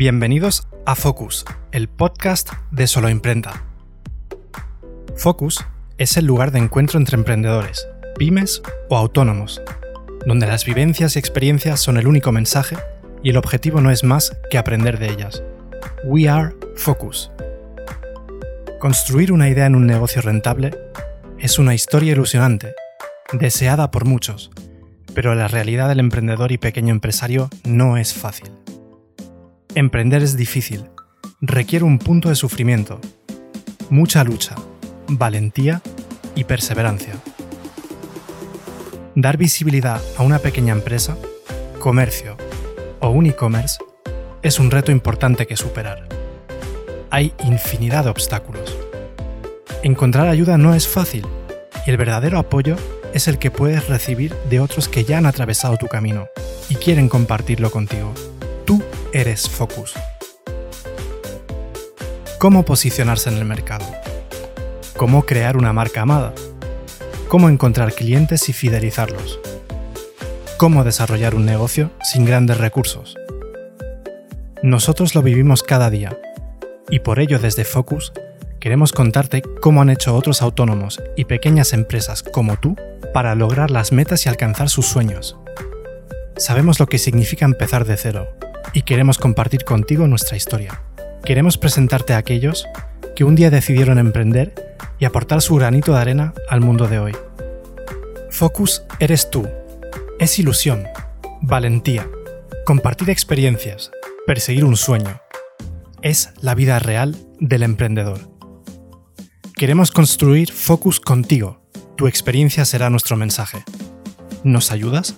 Bienvenidos a Focus, el podcast de Solo Imprenta. Focus es el lugar de encuentro entre emprendedores, pymes o autónomos, donde las vivencias y experiencias son el único mensaje y el objetivo no es más que aprender de ellas. We are Focus. Construir una idea en un negocio rentable es una historia ilusionante, deseada por muchos, pero la realidad del emprendedor y pequeño empresario no es fácil. Emprender es difícil, requiere un punto de sufrimiento, mucha lucha, valentía y perseverancia. Dar visibilidad a una pequeña empresa, comercio o un e-commerce es un reto importante que superar. Hay infinidad de obstáculos. Encontrar ayuda no es fácil y el verdadero apoyo es el que puedes recibir de otros que ya han atravesado tu camino y quieren compartirlo contigo. Tú eres Focus. ¿Cómo posicionarse en el mercado? ¿Cómo crear una marca amada? ¿Cómo encontrar clientes y fidelizarlos? ¿Cómo desarrollar un negocio sin grandes recursos? Nosotros lo vivimos cada día y por ello desde Focus queremos contarte cómo han hecho otros autónomos y pequeñas empresas como tú para lograr las metas y alcanzar sus sueños. Sabemos lo que significa empezar de cero y queremos compartir contigo nuestra historia. Queremos presentarte a aquellos que un día decidieron emprender y aportar su granito de arena al mundo de hoy. Focus eres tú. Es ilusión, valentía, compartir experiencias, perseguir un sueño. Es la vida real del emprendedor. Queremos construir Focus contigo. Tu experiencia será nuestro mensaje. ¿Nos ayudas?